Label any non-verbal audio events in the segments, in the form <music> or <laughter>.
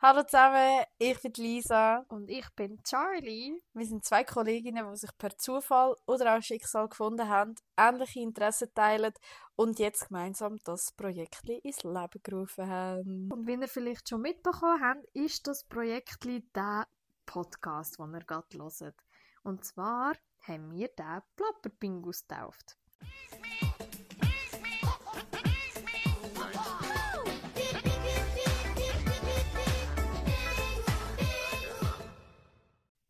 Hallo zusammen, ich bin Lisa. Und ich bin Charlie. Wir sind zwei Kolleginnen, die sich per Zufall oder auch Schicksal gefunden haben, ähnliche Interessen teilen und jetzt gemeinsam das Projekt ins Leben gerufen haben. Und wie ihr vielleicht schon mitbekommen habt, ist das Projekt der Podcast, den ihr gerade hört. Und zwar haben wir den Plapperpingus getauft.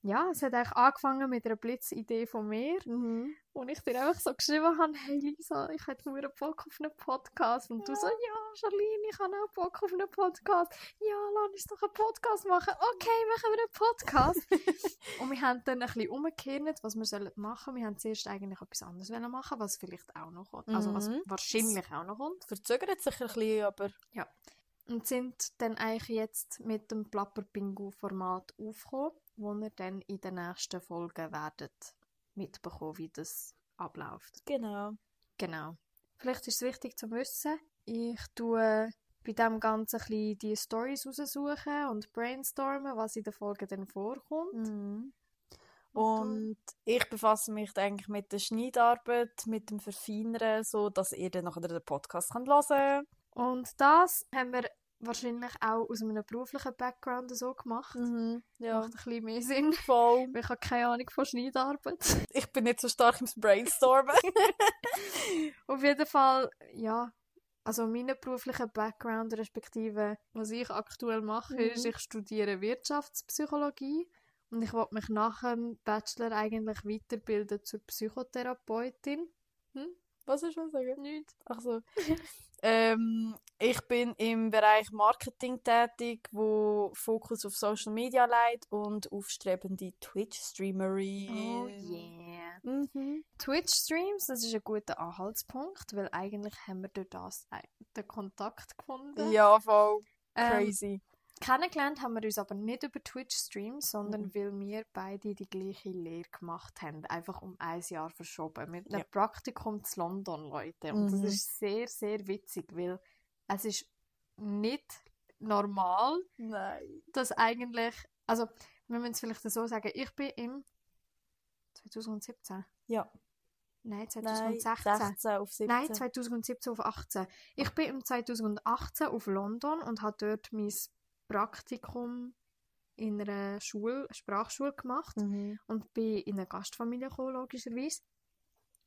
Ja, es hat eigentlich angefangen mit einer Blitzidee von mir, Mhm. wo ich dir einfach so geschrieben habe, hey Lisa, ich hätte nur Bock auf einen Podcast. Und du so, ja, Charlene, ich habe auch Bock auf einen Podcast. Ja, lass uns doch einen Podcast machen. Okay, machen wir einen Podcast. <laughs> und wir haben dann ein bisschen umgekehrt, was wir sollen machen. Wir haben zuerst eigentlich etwas anderes wollen machen, was vielleicht auch noch kommt. Also was Mhm. wahrscheinlich auch noch kommt. Verzögert sich ein bisschen, aber Und sind dann eigentlich jetzt mit dem Plapper-Pingu-Format aufgekommen, wo ihr dann in den nächsten Folgen werdet mitbekommen, wie das abläuft. genau. Genau. Vielleicht ist es wichtig zu wissen, ich tue bei dem Ganzen ein die Stories raussuchen und brainstormen, was in der Folge dann vorkommt. Mhm. Und ich befasse mich eigentlich mit der Schneidarbeit, mit dem Verfeinern, so dass ihr dann nachher den Podcast könnt hören könnt. Und das haben wir wahrscheinlich auch aus einem beruflichen Background so gemacht. Mhm. Ja, Macht ein bisschen mehr Sinn. voll. Ich habe keine Ahnung von Schneidarbeit. Ich bin nicht so stark im Brainstormen. <laughs> Auf jeden Fall, ja, also mein beruflicher Background, respektive was ich aktuell mache, Mhm. ist, ich studiere Wirtschaftspsychologie und ich wollte mich nach dem Bachelor eigentlich weiterbilden zur Psychotherapeutin. Was soll ich schon sagen? Nicht. Ach so. <laughs> ähm, ich bin im Bereich Marketing tätig, wo Fokus auf Social Media legt und aufstrebende Twitch-Streamery. Oh yeah. Mhm. Twitch-Streams, das ist ein guter Anhaltspunkt, weil eigentlich haben wir durch das den Kontakt gefunden. Ja, voll Ähm, crazy. Kennengelernt haben wir uns aber nicht über Twitch-Streams, sondern Mhm. weil wir beide die gleiche Lehre gemacht haben. Einfach um ein Jahr verschoben. Mit einem Ja. Praktikum zu London, Leute. Und das Mhm. ist sehr, sehr witzig, weil es ist nicht normal, Nein. dass eigentlich, also wir müssen es vielleicht so sagen, ich bin im 2017? Ja. Nein, Nein, 2016. 16 auf 17. Nein, 2017 auf 18. Ich bin im 2018 auf London und habe dort mein Praktikum in einer Schule, Sprachschule gemacht Mhm. und bin in eine Gastfamilie gekommen, logischerweise.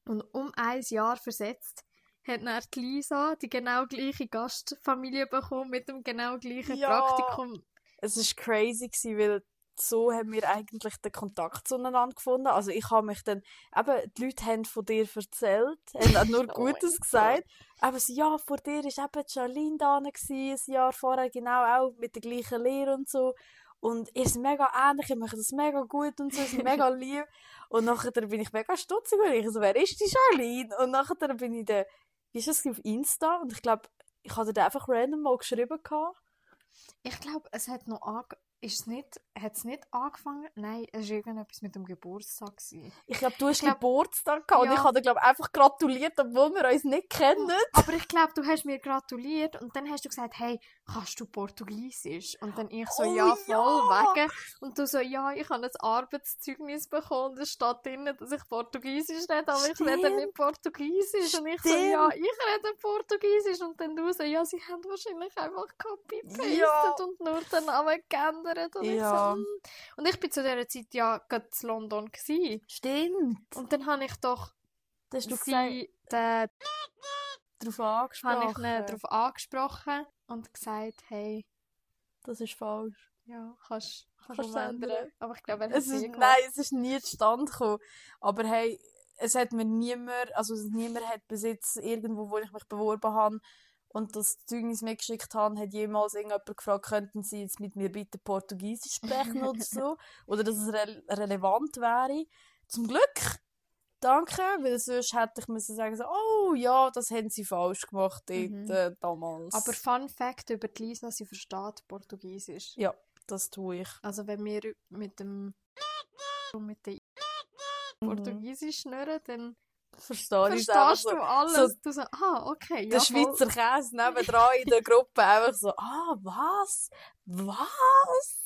Und um ein Jahr versetzt hat dann die Lisa die genau gleiche Gastfamilie bekommen mit dem genau gleichen Ja. Praktikum. Es war crazy, gewesen, weil so haben wir eigentlich den Kontakt zueinander gefunden. Also ich habe mich dann, eben, die Leute haben von dir erzählt, haben auch nur <laughs> Oh Gutes gesagt. Aber so, ja, vor dir war eben Charlene da, gewesen, ein Jahr vorher, genau auch mit der gleichen Lehre und so. Und ihr seid mega ähnlich, ihr macht das mega gut und so, ihr seid mega <laughs> lieb. Und nachher bin ich mega stutzig und ich so, wer ist die Charlene? Und nachher bin ich dann, wie ist das, auf Insta? Und ich glaube, ich hatte da einfach random mal geschrieben. Gehabt. Ich glaube, es hat noch ange ist es nicht, hat es nicht angefangen? Nein, es war irgendetwas mit dem Geburtstag. Gewesen. Ich glaube, du hast glaub- Geburtstag gehabt und Ja. ich habe dir, glaube einfach gratuliert, obwohl wir uns nicht kennen. Aber ich glaube, du hast mir gratuliert und dann hast du gesagt, hey, kannst du Portugiesisch? Und dann ich so, Oh ja, voll, ja! wegen. Und du so, ja, ich habe ein Arbeitszeugnis bekommen und es steht drin, dass ich Portugiesisch rede, aber ich rede Stimmt. nicht Portugiesisch. Und ich so, Stimmt. ja, ich rede Portugiesisch. Und dann du so, ja, sie haben wahrscheinlich einfach copy-pasted Ja. und nur den Namen geändert. Und ich Ja. so. Und ich bin zu dieser Zeit ja gerade in London gewesen. Stimmt. Und dann habe ich doch Das hast du gesagt, sie, den darauf habe ich angesprochen. ihn darauf angesprochen und gesagt, hey, Das ist falsch. ja, kannst kannst Kannst du ändern. Aber ich glaube, er hat Es ist, nie nein, es ist nie zustande gekommen. Aber hey, es hat mir niemand, also niemand hat bis jetzt irgendwo, wo ich mich beworben habe und das Zeugnis mitgeschickt habe, hat jemals irgendjemand gefragt, könnten Sie jetzt mit mir bitte Portugiesisch sprechen oder <laughs> so? Oder dass es re relevant wäre. Zum Glück. Danke, weil sonst hätte ich müssen sagen so, oh ja, das haben sie falsch gemacht dort, Mhm. äh, damals. Aber Fun Fact über die Lisa, sie versteht Portugiesisch. ja, das tue ich. Also wenn wir mit dem mit dem Mhm. Portugiesisch schnurren, dann verstehe ich es einfach Verstehst so. du alles? so- du so, ah, okay. Der ja. Schweizer Käse nebendran in der Gruppe einfach so, ah, was? Was?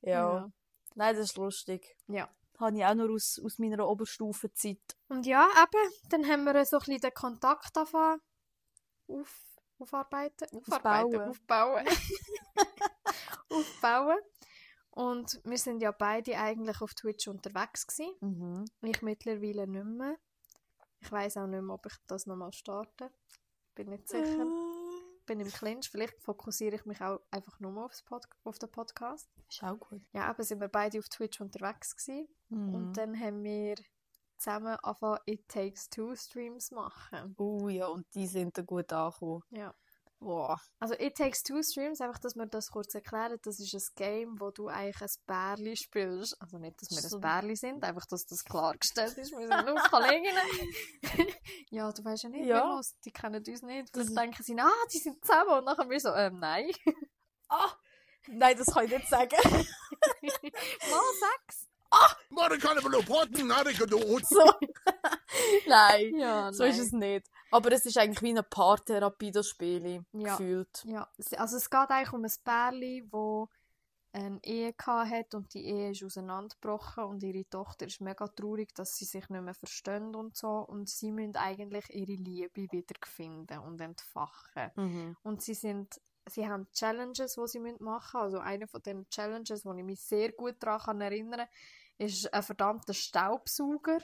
Ja. Ja. Nein, das ist lustig. Ja. Habe ich auch nur aus, aus meiner Oberstufenzeit. Und ja, eben, dann haben wir so ein bisschen den Kontakt angefangen auf, aufarbeiten, aufarbeiten, aufbauen. <laughs> aufbauen. Und wir sind ja beide eigentlich auf Twitch unterwegs gewesen. Mhm. Ich mittlerweile nicht mehr. Ich weiß auch nicht mehr, ob ich das nochmal starte. Bin nicht sicher. Bin im Clinch. Vielleicht fokussiere ich mich auch einfach nur aufs Pod auf den Podcast. Ist auch gut. Ja, aber sind wir beide auf Twitch unterwegs gewesen. Mhm. Und dann haben wir zusammen angefangen, It Takes Two Streams machen. Oh ja, und die sind da gut angekommen. Ja. Boah. Also It Takes Two Streams, einfach, dass wir das kurz erklären, das ist ein Game, wo du eigentlich ein Bärli spielst. Also nicht, dass wir So. ein Bärli sind, einfach, dass das klargestellt ist. Wir sind nur Kolleginnen. <laughs> ja, du weißt ja nicht, Ja. los, die kennen uns nicht. Vielleicht denken sie, ah, die sind zusammen. Und nachher wir so, ähm, nein. <laughs> Ah! Nein, das kann ich nicht sagen. <laughs> Mal sechs. Maar ik kan even op potten, ik gedood. so. Nein. Ja, So ist es nicht. Aber es ist eigentlich wie eine Paartherapie, das Spiel. Ja. Gefühlt. Ja, es- also es geht eigentlich um ein Pärli, wo eine Ehe hat und die Ehe ist auseinandergebrochen und ihre Tochter ist mega traurig, dass sie sich nicht mehr verstehen und so und sie müssen eigentlich ihre Liebe wieder finden und entfachen. Mhm. Und sie sind sie haben Challenges, die sie müssen machen Also eine von den Challenges, wo ich mich sehr gut daran kann erinnern ist ein verdammter Staubsauger,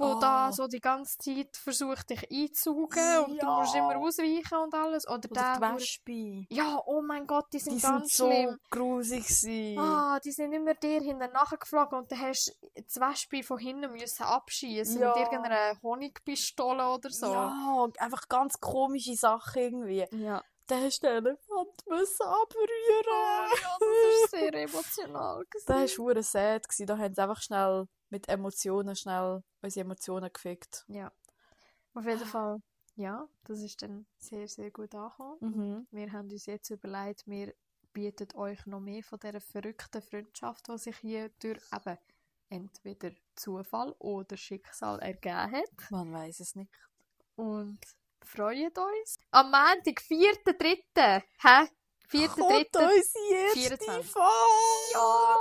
wo Oh. da so die ganze Zeit versucht, dich einzusaugen und du musst immer ausweichen und alles. Oder, Oder der, die Wespe. ja, oh mein Gott, die sind Die ganz sind so schlimm. grusig gewesen. Ah, die sind immer dir hinten nachgeflogen und dann hast du das Wespe von hinten müssen abschießen Ja. mit irgendeiner Honigpistole oder so. Ja, einfach ganz komische Sachen irgendwie. ja. Dann hast du Elefant müssen abrühren. ja, das ist <laughs> sehr emotional. Das gewesen. war verdammt sad. gewesen. Da haben sie einfach schnell mit Emotionen schnell unsere Emotionen gefickt. Ja. Auf jeden <sighs> Fall, ja, das ist dann sehr, sehr gut angekommen. Mhm. Wir haben uns jetzt überlegt, wir bieten euch noch mehr von dieser verrückten Freundschaft, die sich hier durch eben entweder Zufall oder Schicksal ergeben hat. Man weiß es nicht. Und freuen uns. Am Montag, 4.3. Hä? 4.3. Kommt unsere erste 24. Folge! Ja!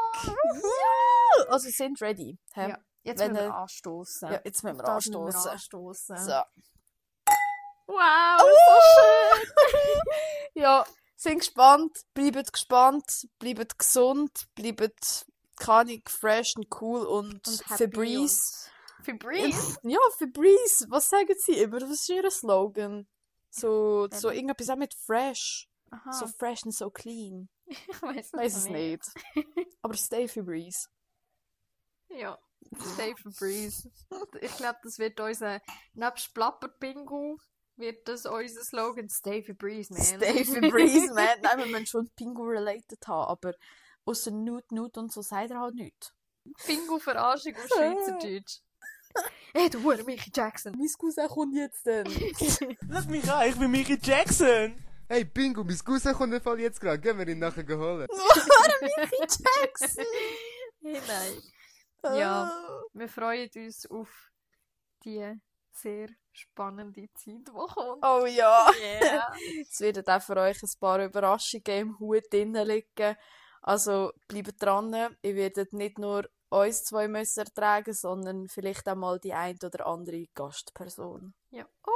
Ja! Also wir sind ready. hä? Ja, jetzt Wenn müssen wir anstoßen. Ja, jetzt müssen wir anstoßen. anstoßen. So. Wow, so schön! <laughs> Ja, sind gespannt, bleibt gespannt, bleibt gesund, bleibt keine fresh und cool und, Und Febreze. Und- Febreze? Ja, Febreze. Was sagen sie immer? Was ist ihr Slogan? So, so Eben. irgendetwas auch mit fresh. Aha, So fresh and so clean. <laughs> ich weiß weiß es nicht. <laughs> Aber stay Febreze. Ja, stay Febreze. Ich glaube, das wird unser, nebst Plapper-Bingo, wird das unser Slogan Stay Febreze, man. Stay Febreze, man. Nein, wir müssen schon Pingu related haben, aber außer Nut, Nut und so sagt er halt nichts. Bingo-Verarschung auf Schweizerdeutsch. Hey, du Hure Michi Jackson. Mein Cousin kommt jetzt dann. <laughs> Lass mich an, ich bin Michael Jackson. Hey, Bingo, mein Cousin kommt im Fall jetzt gerade. Gehen wir ihn nachher holen. <laughs> Jackson! Hey, nein. Ja. Wir freuen uns auf die sehr spannende Zeit, die kommt. Oh ja. Yeah. <laughs> Es werden auch für euch ein paar Überraschungen im Hut drinnen liegen. Also bleibt dran. Ihr werdet nicht nur uns zwei müssen ertragen, sondern vielleicht auch mal die ein oder andere Gastperson. ja. Oh,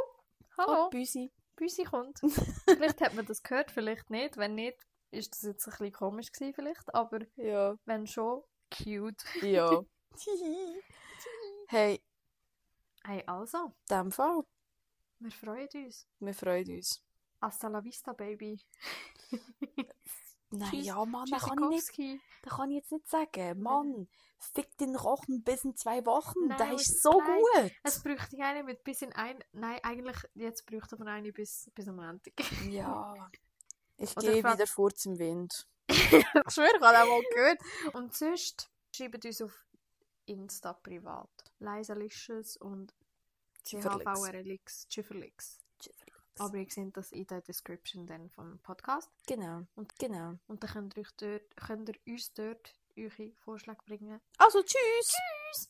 hallo. Oh, Büsi. Büsi kommt. <laughs> vielleicht hat man das gehört, vielleicht nicht. Wenn nicht, ist das jetzt ein bisschen komisch gewesen vielleicht. Aber Ja. wenn schon, cute. Ja. <laughs> hey, Hey, also, in dem Fall. wir freuen uns. Wir freuen uns. Hasta la vista, Baby. <laughs> Nein, Tschüss- ja, Mann, das kann, ich nicht, das kann ich jetzt nicht sagen. Mann, fick den Rochen bis in zwei Wochen. Nein, der aber- ist so nein. gut. Es bräuchte eine mit bis in ein... Nein, eigentlich, jetzt bräuchte man eine bis, bis am Montag. Ja. Ich Oder gehe frag- wieder vor zum Wind. <laughs> ich schwöre, ich habe auch mal gehört. Und sonst schreibt uns auf Insta privat. Leisalicious und CHVRLX, Schifferlix. Aber ihr seht das in der Description dann vom Podcast. Genau, Und- genau. Und dann könnt ihr, euch dort, könnt ihr uns dort eure Vorschläge bringen. Also, tschüss.